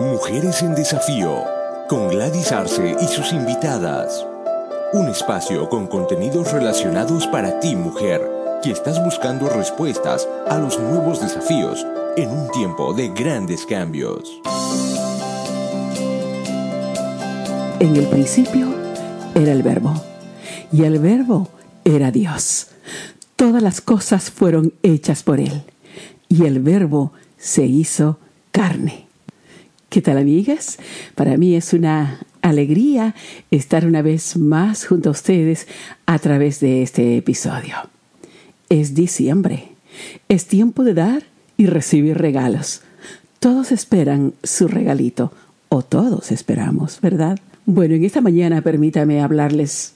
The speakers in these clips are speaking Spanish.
Mujeres en Desafío, con Gladys Arce y sus invitadas. Un espacio con contenidos relacionados para ti, mujer, que estás buscando respuestas a los nuevos desafíos en un tiempo de grandes cambios. En el principio era el verbo, y el verbo era Dios. Todas las cosas fueron hechas por Él, y el verbo se hizo carne. ¿Qué tal amigas? Para mí es una alegría estar una vez más junto a ustedes a través de este episodio. Es diciembre, es tiempo de dar y recibir regalos. Todos esperan su regalito, o todos esperamos, ¿verdad? Bueno, en esta mañana permítame hablarles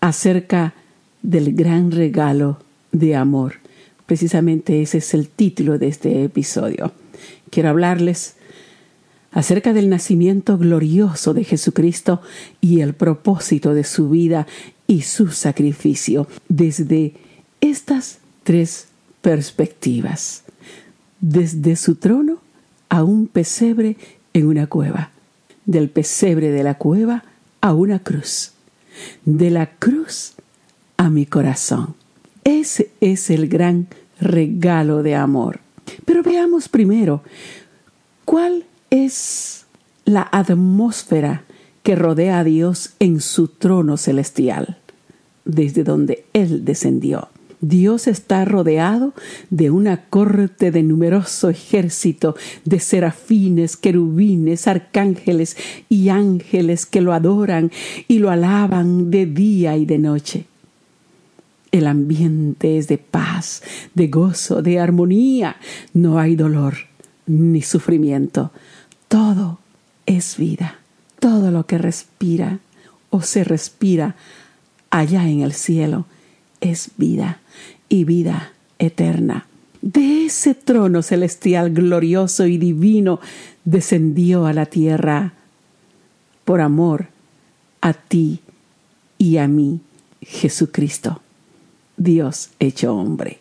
acerca del gran regalo de amor. Precisamente ese es el título de este episodio. Quiero hablarles acerca del nacimiento glorioso de Jesucristo y el propósito de su vida y su sacrificio desde estas tres perspectivas. Desde su trono a un pesebre en una cueva, del pesebre de la cueva a una cruz, de la cruz a mi corazón. Ese es el gran regalo de amor. Pero veamos primero cuál es la atmósfera que rodea a Dios en su trono celestial, desde donde Él descendió. Dios está rodeado de una corte de numeroso ejército de serafines, querubines, arcángeles y ángeles que lo adoran y lo alaban de día y de noche. El ambiente es de paz, de gozo, de armonía. No hay dolor ni sufrimiento, todo es vida. Todo lo que respira o se respira allá en el cielo es vida y vida eterna. De ese trono celestial glorioso y divino descendió a la tierra por amor a ti y a mí, Jesucristo, Dios hecho hombre.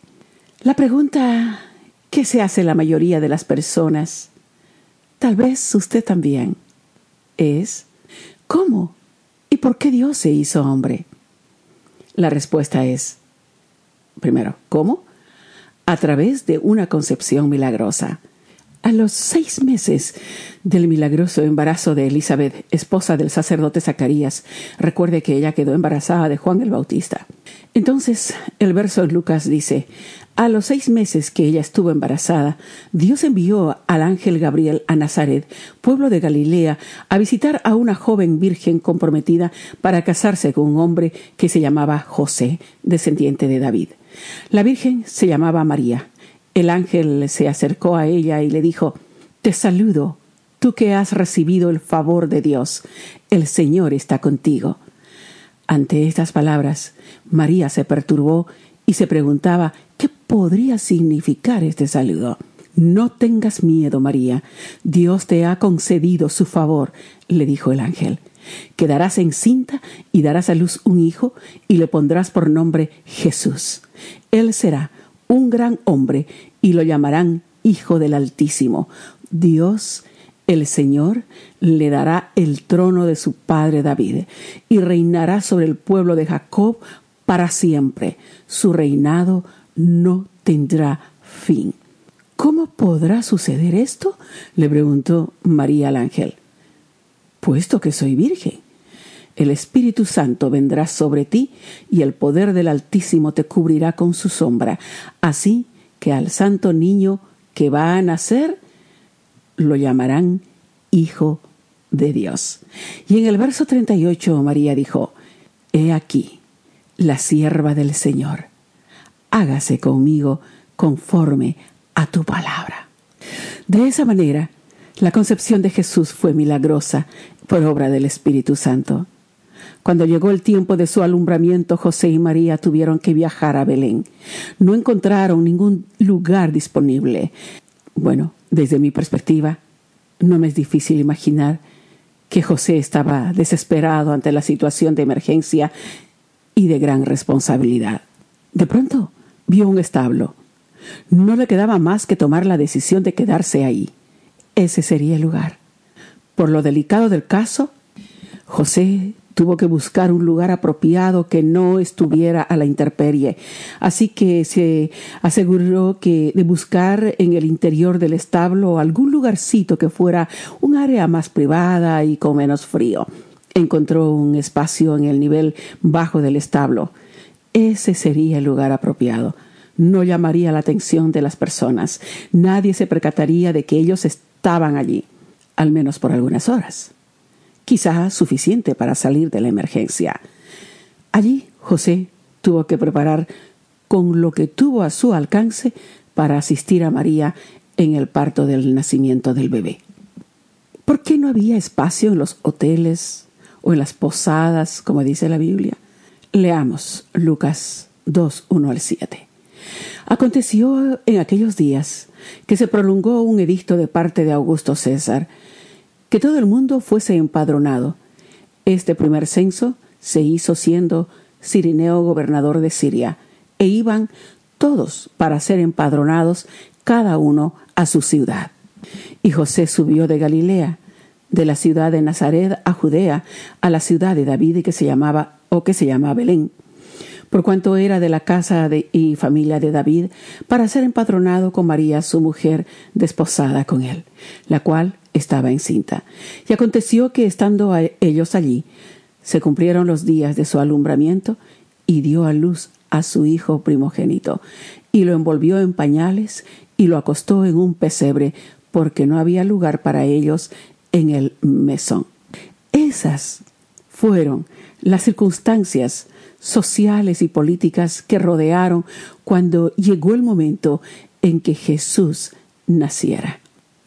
La pregunta que se hace la mayoría de las personas Tal vez usted también. Es, ¿cómo? ¿Y por qué Dios se hizo hombre? La respuesta es, primero, ¿cómo? A través de una concepción milagrosa. A los seis meses del milagroso embarazo de Elizabeth, esposa del sacerdote Zacarías, recuerde que ella quedó embarazada de Juan el Bautista. Entonces, el verso en Lucas dice, a los seis meses que ella estuvo embarazada, Dios envió al ángel Gabriel a Nazaret, pueblo de Galilea, a visitar a una joven virgen comprometida para casarse con un hombre que se llamaba José, descendiente de David. La virgen se llamaba María. El ángel se acercó a ella y le dijo, Te saludo, tú que has recibido el favor de Dios. El Señor está contigo. Ante estas palabras, María se perturbó y se preguntaba qué podría significar este saludo. No tengas miedo, María. Dios te ha concedido su favor, le dijo el ángel. Quedarás encinta y darás a luz un hijo y le pondrás por nombre Jesús. Él será un gran hombre y lo llamarán Hijo del Altísimo. Dios, el Señor, le dará el trono de su padre David y reinará sobre el pueblo de Jacob para siempre. Su reinado no tendrá fin. ¿Cómo podrá suceder esto? le preguntó María al ángel. Puesto que soy virgen. El Espíritu Santo vendrá sobre ti y el poder del Altísimo te cubrirá con su sombra. Así que al santo niño que va a nacer lo llamarán Hijo de Dios. Y en el verso 38 María dijo, He aquí, la sierva del Señor. Hágase conmigo conforme a tu palabra. De esa manera, la concepción de Jesús fue milagrosa por obra del Espíritu Santo. Cuando llegó el tiempo de su alumbramiento, José y María tuvieron que viajar a Belén. No encontraron ningún lugar disponible. Bueno, desde mi perspectiva, no me es difícil imaginar que José estaba desesperado ante la situación de emergencia y de gran responsabilidad. De pronto vio un establo. No le quedaba más que tomar la decisión de quedarse ahí. Ese sería el lugar. Por lo delicado del caso, José tuvo que buscar un lugar apropiado que no estuviera a la intemperie. Así que se aseguró que de buscar en el interior del establo algún lugarcito que fuera un área más privada y con menos frío. Encontró un espacio en el nivel bajo del establo. Ese sería el lugar apropiado. No llamaría la atención de las personas. Nadie se percataría de que ellos estaban allí, al menos por algunas horas quizá suficiente para salir de la emergencia. Allí José tuvo que preparar con lo que tuvo a su alcance para asistir a María en el parto del nacimiento del bebé. ¿Por qué no había espacio en los hoteles o en las posadas, como dice la Biblia? Leamos Lucas 2, 1 al 7. Aconteció en aquellos días que se prolongó un edicto de parte de Augusto César, que todo el mundo fuese empadronado. Este primer censo se hizo siendo Cirineo gobernador de Siria, e iban todos para ser empadronados, cada uno a su ciudad. Y José subió de Galilea, de la ciudad de Nazaret a Judea, a la ciudad de David que se llamaba o que se llamaba Belén, por cuanto era de la casa de, y familia de David, para ser empadronado con María, su mujer, desposada con él, la cual estaba encinta. Y aconteció que estando ellos allí, se cumplieron los días de su alumbramiento y dio a luz a su hijo primogénito, y lo envolvió en pañales y lo acostó en un pesebre, porque no había lugar para ellos en el mesón. Esas fueron las circunstancias sociales y políticas que rodearon cuando llegó el momento en que Jesús naciera.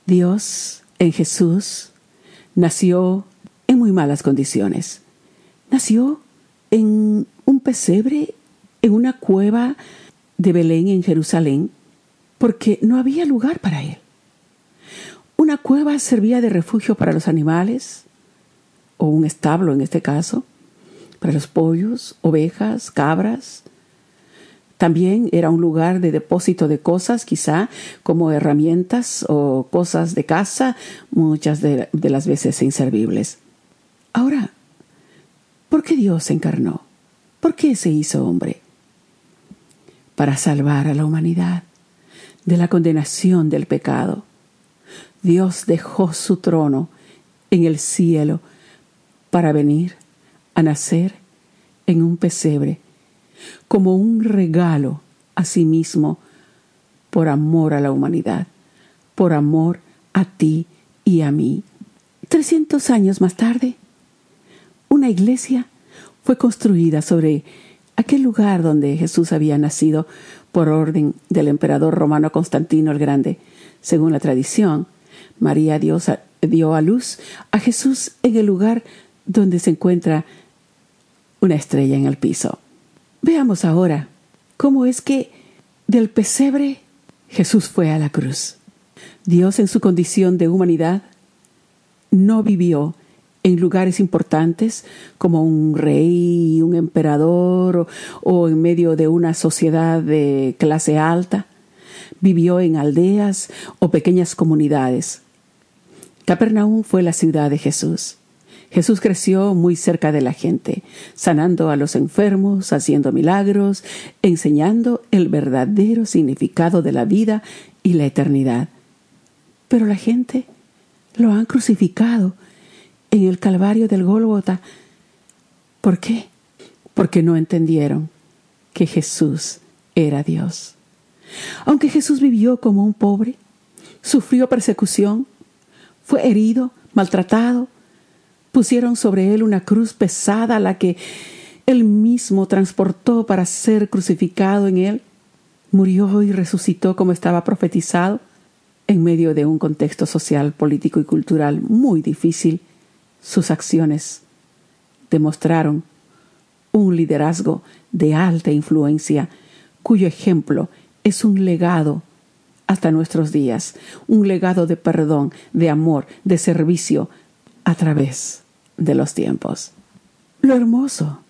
Dios en Jesús nació en muy malas condiciones. Nació en un pesebre, en una cueva de Belén en Jerusalén, porque no había lugar para él. Una cueva servía de refugio para los animales, o un establo en este caso, para los pollos, ovejas, cabras, también era un lugar de depósito de cosas, quizá como herramientas o cosas de casa, muchas de, las veces inservibles. Ahora, ¿por qué Dios se encarnó? ¿Por qué se hizo hombre? Para salvar a la humanidad de la condenación del pecado. Dios dejó su trono en el cielo para venir a nacer en un pesebre como un regalo a sí mismo por amor a la humanidad, por amor a ti y a mí. Trescientos años más tarde, una iglesia fue construida sobre aquel lugar donde Jesús había nacido por orden del emperador romano Constantino el Grande. Según la tradición, María dio a luz a Jesús en el lugar donde se encuentra una estrella en el piso. Veamos ahora cómo es que del pesebre Jesús fue a la cruz. Dios en su condición de humanidad no vivió en lugares importantes como un rey, un emperador o, en medio de una sociedad de clase alta. Vivió en aldeas o pequeñas comunidades. Capernaum fue la ciudad de Jesús. Jesús creció muy cerca de la gente, sanando a los enfermos, haciendo milagros, enseñando el verdadero significado de la vida y la eternidad. Pero la gente lo han crucificado en el Calvario del Gólgota. ¿Por qué? Porque no entendieron que Jesús era Dios. Aunque Jesús vivió como un pobre, sufrió persecución, fue herido, maltratado, Pusieron sobre él una cruz pesada, la que él mismo transportó para ser crucificado en él. Murió y resucitó como estaba profetizado en medio de un contexto social, político y cultural muy difícil. Sus acciones demostraron un liderazgo de alta influencia cuyo ejemplo es un legado hasta nuestros días, un legado de perdón, de amor, de servicio, a través de los tiempos. Lo hermoso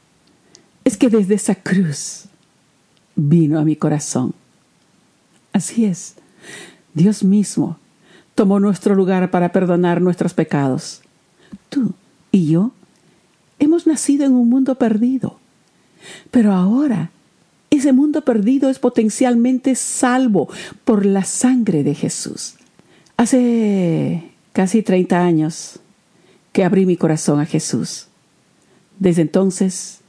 es que desde esa cruz vino a mi corazón. Así es, Dios mismo tomó nuestro lugar para perdonar nuestros pecados. y yo hemos nacido en un mundo perdido. Pero ahora ese mundo perdido es potencialmente salvo por la sangre de Jesús. Hace casi 30 años que abrí mi corazón a Jesús. Desde entonces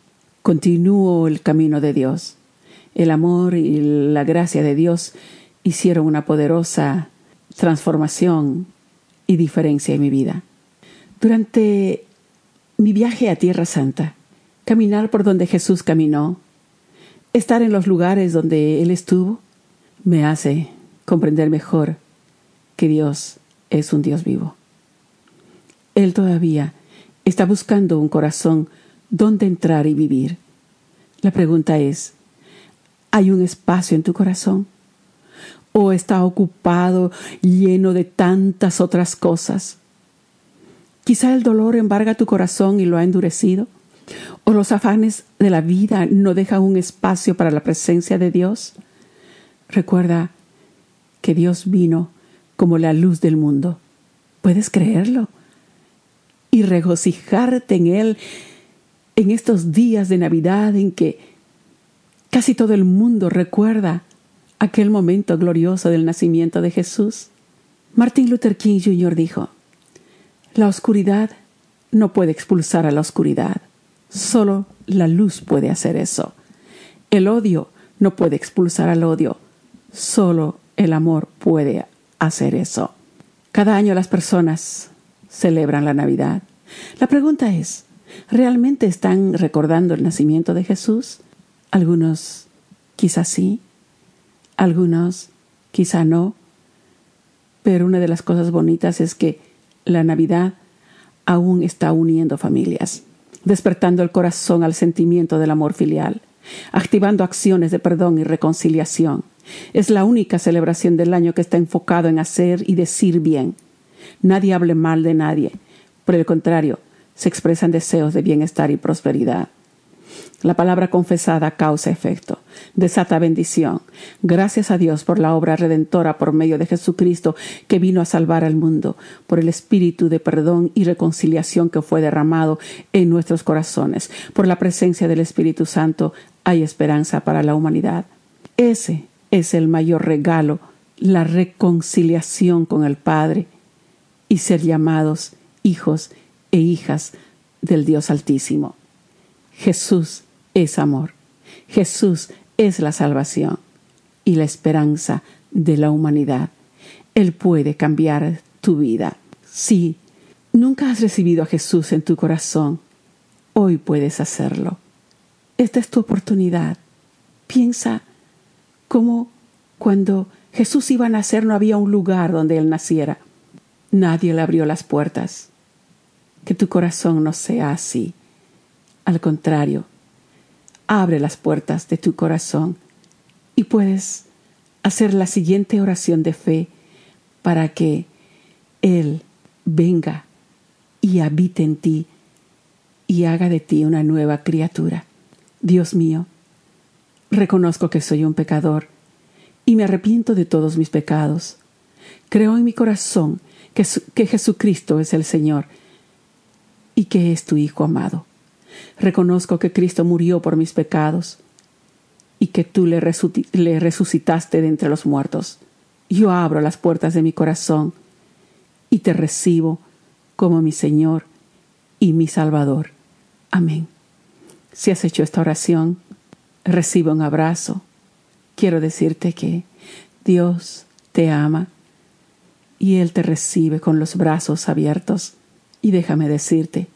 continúo el camino de Dios. El amor y la gracia de Dios hicieron una poderosa transformación y diferencia en mi vida. Durante mi viaje a Tierra Santa, caminar por donde Jesús caminó, estar en los lugares donde Él estuvo, me hace comprender mejor que Dios es un Dios vivo. Él todavía está buscando un corazón donde entrar y vivir. La pregunta es, ¿hay un espacio en tu corazón? ¿O está ocupado, lleno de tantas otras cosas? Quizá el dolor embarga tu corazón y lo ha endurecido. ¿O los afanes de la vida no dejan un espacio para la presencia de Dios? Recuerda que Dios vino como la luz del mundo. ¿Puedes creerlo? Y regocijarte en Él en estos días de Navidad en que casi todo el mundo recuerda aquel momento glorioso del nacimiento de Jesús. Martin Luther King Jr. dijo, La oscuridad no puede expulsar a la oscuridad, solo la luz puede hacer eso. El odio no puede expulsar al odio, solo el amor puede hacer eso. Cada año las personas celebran la Navidad. La pregunta es, ¿realmente están recordando el nacimiento de Jesús? Algunos quizás sí, algunos quizá no, pero una de las cosas bonitas es que la Navidad aún está uniendo familias, despertando el corazón al sentimiento del amor filial, activando acciones de perdón y reconciliación, es la única celebración del año que está enfocado en hacer y decir bien. Nadie hable mal de nadie. Por el contrario, se expresan deseos de bienestar y prosperidad. La palabra confesada causa efecto, desata bendición. Gracias a Dios por la obra redentora por medio de Jesucristo que vino a salvar al mundo, por el espíritu de perdón y reconciliación que fue derramado en nuestros corazones. Por la presencia del Espíritu Santo hay esperanza para la humanidad. Ese es el mayor regalo, la reconciliación con el Padre y ser llamados hijos e hijas del Dios Altísimo. Jesús es amor. Jesús es la salvación y la esperanza de la humanidad. Él puede cambiar tu vida. Si nunca has recibido a Jesús en tu corazón, hoy puedes hacerlo. Esta es tu oportunidad. Piensa como cuando Jesús iba a nacer no había un lugar donde Él naciera. Nadie le abrió las puertas. Que tu corazón no sea así. Al contrario, abre las puertas de tu corazón y puedes hacer la siguiente oración de fe para que Él venga y habite en ti y haga de ti una nueva criatura. Dios mío, Reconozco que soy un pecador y me arrepiento de todos mis pecados. Creo en mi corazón que, que, Jesucristo es el Señor y que es tu Hijo amado. Reconozco que Cristo murió por mis pecados y que tú le, le resucitaste de entre los muertos. Yo abro las puertas de mi corazón y te recibo como mi Señor y mi Salvador. Amén. Si has hecho esta oración, recibe un abrazo. Quiero decirte que Dios te ama y Él te recibe con los brazos abiertos. Y déjame decirte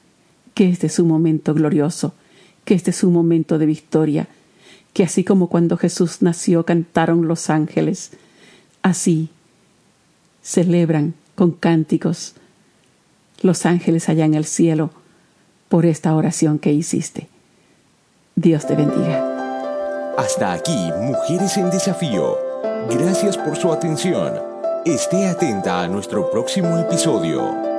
que este es un momento glorioso, que este es un momento de victoria, que así como cuando Jesús nació cantaron los ángeles, así celebran con cánticos los ángeles allá en el cielo por esta oración que hiciste. Dios te bendiga. Hasta aquí, Mujeres en Desafío. Gracias por su atención. Esté atenta a nuestro próximo episodio.